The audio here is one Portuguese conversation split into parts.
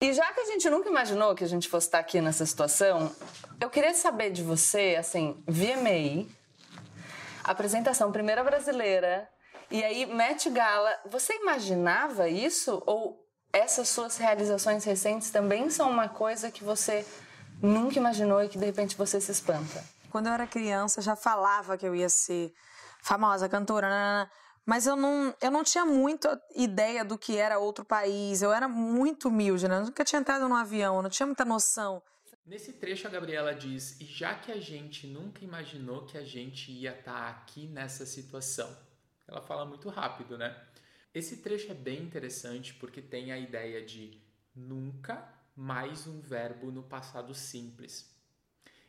E já que a gente nunca imaginou que a gente fosse estar aqui nessa situação, eu queria saber de você, assim, VMA, apresentação primeira brasileira, e aí Met Gala, você imaginava isso? Ou essas suas realizações recentes também são uma coisa que você nunca imaginou e que de repente você se espanta? Quando eu era criança, já falava que eu ia ser famosa cantora, nanana, mas eu não, eu não tinha muita ideia do que era outro país. Eu era muito humilde, né? Eu nunca tinha entrado num avião, não tinha muita noção. Nesse trecho a Gabriela diz: "E já que a gente nunca imaginou que a gente ia estar tá aqui nessa situação". Ela fala muito rápido, né? Esse trecho é bem interessante porque tem a ideia de nunca mais um verbo no passado simples.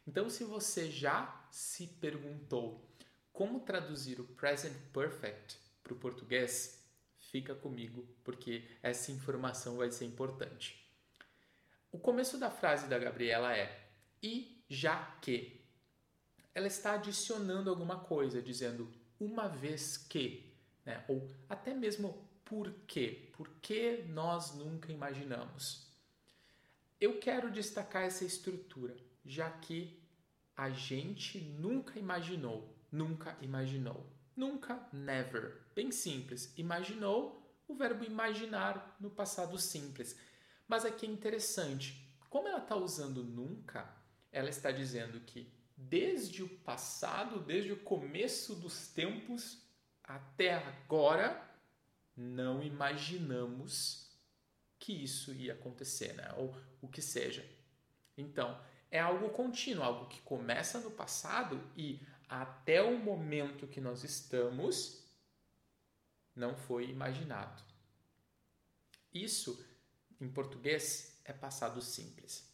Então, se você já se perguntou como traduzir o present perfect para o português, fica comigo porque essa informação vai ser importante. O começo da frase da Gabriela é e já que. Ela está adicionando alguma coisa, dizendo uma vez que, né? ou até mesmo por quê? Por que nós nunca imaginamos? Eu quero destacar essa estrutura, já que a gente nunca imaginou, nunca imaginou. Nunca, never. Bem simples. Imaginou o verbo imaginar no passado simples. Mas aqui é interessante. Como ela está usando nunca, ela está dizendo que desde o passado, desde o começo dos tempos até agora, não imaginamos que isso ia acontecer, né? ou o que seja. Então, é algo contínuo, algo que começa no passado e até o momento que nós estamos não foi imaginado. Isso, em português, é passado simples.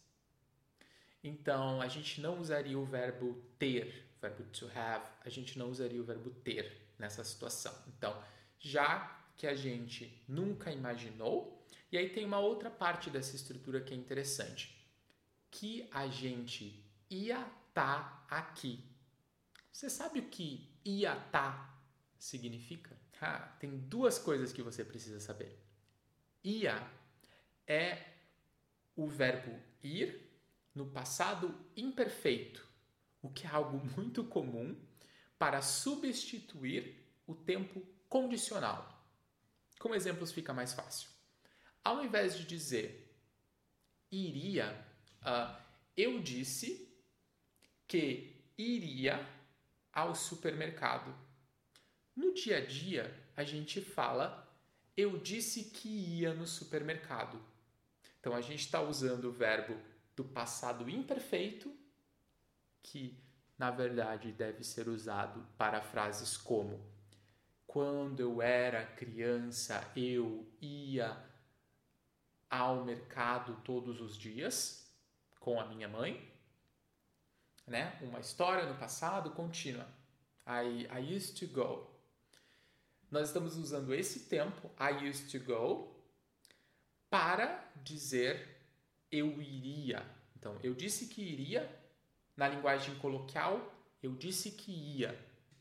Então, a gente não usaria o verbo ter, o verbo to have, a gente não usaria o verbo ter nessa situação. Então, já que a gente nunca imaginou, e aí tem uma outra parte dessa estrutura que é interessante que a gente ia estar tá aqui. Você sabe o que ia estar tá significa? Tem duas coisas que você precisa saber. Ia é o verbo ir no passado imperfeito, o que é algo muito comum para substituir o tempo condicional. Como exemplos fica mais fácil. Ao invés de dizer iria, Uh, eu disse que iria ao supermercado. No dia a dia, a gente fala eu disse que ia no supermercado. Então a gente está usando o verbo do passado imperfeito, que na verdade deve ser usado para frases como quando eu era criança eu ia ao mercado todos os dias com a minha mãe, né? Uma história no passado contínua. I, I used to go. Nós estamos usando esse tempo, I used to go, para dizer eu iria. Então, eu disse que iria, na linguagem coloquial, eu disse que ia.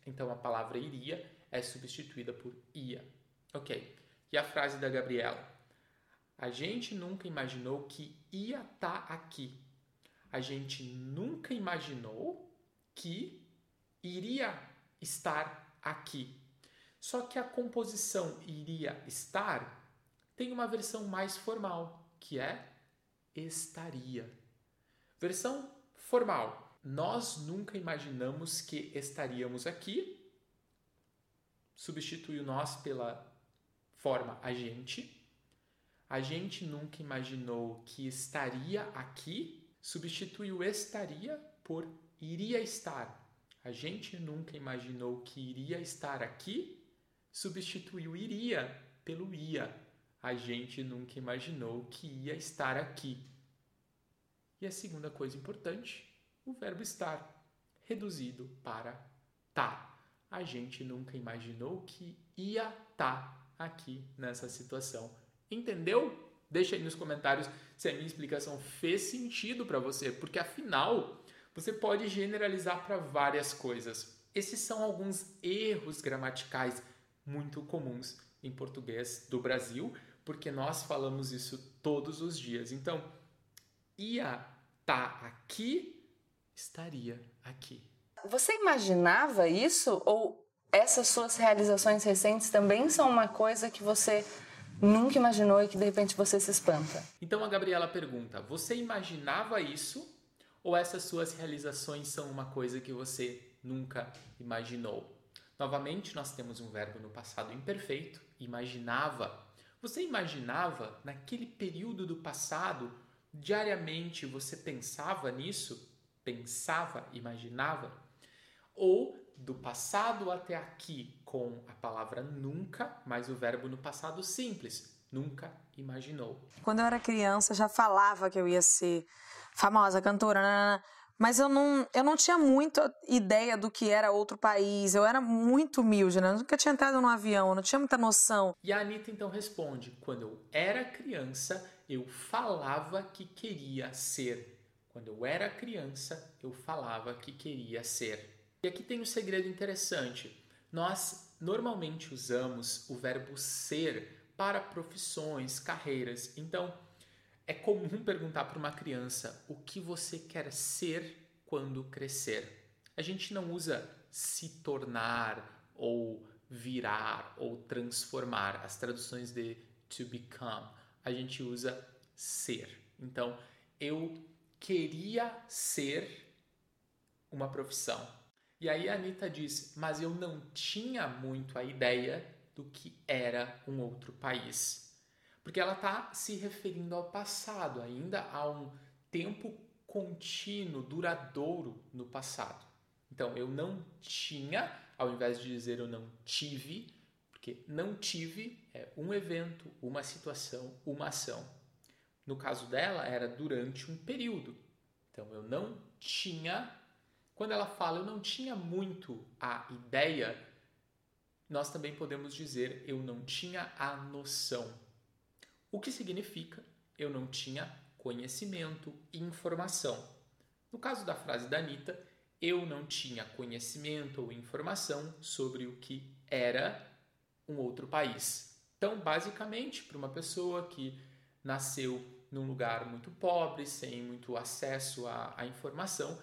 Então, a palavra iria é substituída por ia. Ok. E a frase da Gabriela? A gente nunca imaginou que ia estar tá aqui a gente nunca imaginou que iria estar aqui. Só que a composição iria estar tem uma versão mais formal, que é estaria. Versão formal. Nós nunca imaginamos que estaríamos aqui. Substitui o nós pela forma a gente. A gente nunca imaginou que estaria aqui substituiu estaria por iria estar. A gente nunca imaginou que iria estar aqui, substituiu iria pelo ia. A gente nunca imaginou que ia estar aqui. E a segunda coisa importante, o verbo estar, reduzido para tá. A gente nunca imaginou que ia tá aqui nessa situação. Entendeu? Deixa aí nos comentários se a minha explicação fez sentido para você, porque afinal você pode generalizar para várias coisas. Esses são alguns erros gramaticais muito comuns em português do Brasil, porque nós falamos isso todos os dias. Então, ia tá aqui, estaria aqui. Você imaginava isso ou essas suas realizações recentes também são uma coisa que você nunca imaginou e que de repente você se espanta? Então a Gabriela pergunta: você imaginava isso ou essas suas realizações são uma coisa que você nunca imaginou? Novamente, nós temos um verbo no passado imperfeito, imaginava. Você imaginava naquele período do passado, diariamente você pensava nisso? Pensava, imaginava? Ou do passado até aqui com a palavra nunca, mais o verbo no passado simples, nunca imaginou. Quando eu era criança, já falava que eu ia ser famosa cantora, mas eu não, eu não tinha muita ideia do que era outro país. Eu era muito humilde, né? Eu nunca tinha entrado num avião, eu não tinha muita noção. E a Anitta então responde: quando eu era criança, eu falava que queria ser. Quando eu era criança, eu falava que queria ser. E aqui tem um segredo interessante. Nós normalmente usamos o verbo ser para profissões, carreiras. Então, é comum perguntar para uma criança o que você quer ser quando crescer. A gente não usa se tornar ou virar ou transformar. As traduções de to become, a gente usa ser. Então, eu queria ser uma profissão. E aí a Anitta diz: Mas eu não tinha muito a ideia do que era um outro país. Porque ela está se referindo ao passado, ainda a um tempo contínuo, duradouro no passado. Então, eu não tinha, ao invés de dizer eu não tive, porque não tive é um evento, uma situação, uma ação. No caso dela, era durante um período. Então, eu não tinha quando ela fala eu não tinha muito a ideia, nós também podemos dizer eu não tinha a noção. O que significa eu não tinha conhecimento informação. No caso da frase da Anitta, eu não tinha conhecimento ou informação sobre o que era um outro país. Então, basicamente, para uma pessoa que nasceu num lugar muito pobre, sem muito acesso à, à informação,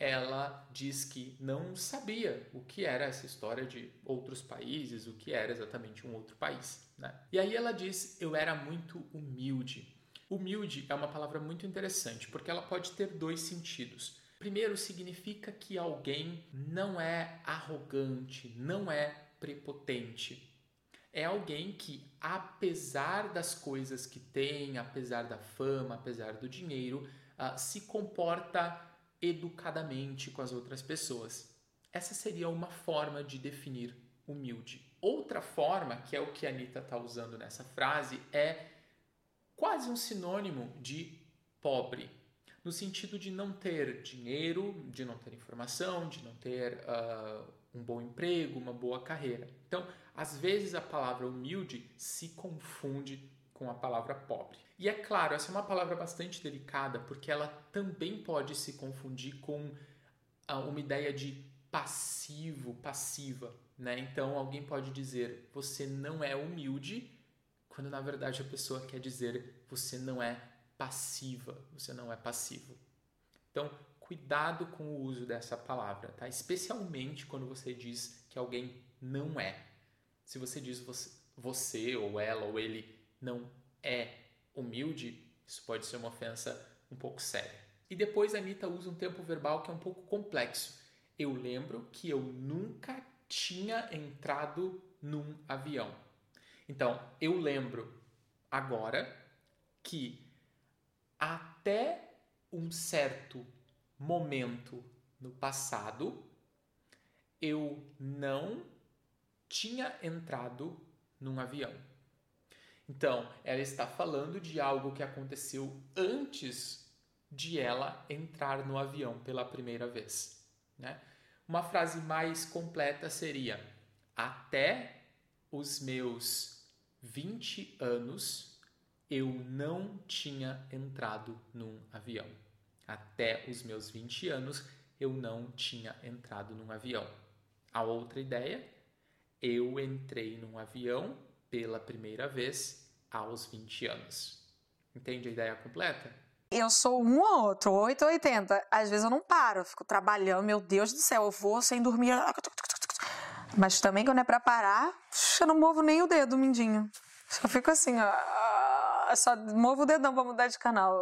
ela diz que não sabia o que era essa história de outros países, o que era exatamente um outro país. Né? E aí ela diz: Eu era muito humilde. Humilde é uma palavra muito interessante porque ela pode ter dois sentidos. Primeiro, significa que alguém não é arrogante, não é prepotente. É alguém que, apesar das coisas que tem, apesar da fama, apesar do dinheiro, uh, se comporta educadamente com as outras pessoas. Essa seria uma forma de definir humilde. Outra forma, que é o que a Anitta está usando nessa frase, é quase um sinônimo de pobre, no sentido de não ter dinheiro, de não ter informação, de não ter uh, um bom emprego, uma boa carreira. Então, às vezes a palavra humilde se confunde com a palavra pobre. E é claro, essa é uma palavra bastante delicada porque ela também pode se confundir com ah, uma ideia de passivo, passiva, né? Então alguém pode dizer você não é humilde, quando na verdade a pessoa quer dizer você não é passiva, você não é passivo. Então, cuidado com o uso dessa palavra, tá? Especialmente quando você diz que alguém não é. Se você diz você, você ou ela ou ele não é humilde, isso pode ser uma ofensa um pouco séria. E depois a Anitta usa um tempo verbal que é um pouco complexo. Eu lembro que eu nunca tinha entrado num avião. Então, eu lembro agora que até um certo momento no passado eu não tinha entrado num avião. Então, ela está falando de algo que aconteceu antes de ela entrar no avião pela primeira vez. Né? Uma frase mais completa seria: Até os meus 20 anos eu não tinha entrado num avião. Até os meus 20 anos eu não tinha entrado num avião. A outra ideia, eu entrei num avião pela primeira vez aos 20 anos. Entende a ideia completa? Eu sou um ou outro, 8 ou 80. Às vezes eu não paro, eu fico trabalhando, meu Deus do céu, eu vou sem dormir. Mas também quando é pra parar, eu não movo nem o dedo, mindinho. Só fico assim, ó. Só movo o dedão pra mudar de canal.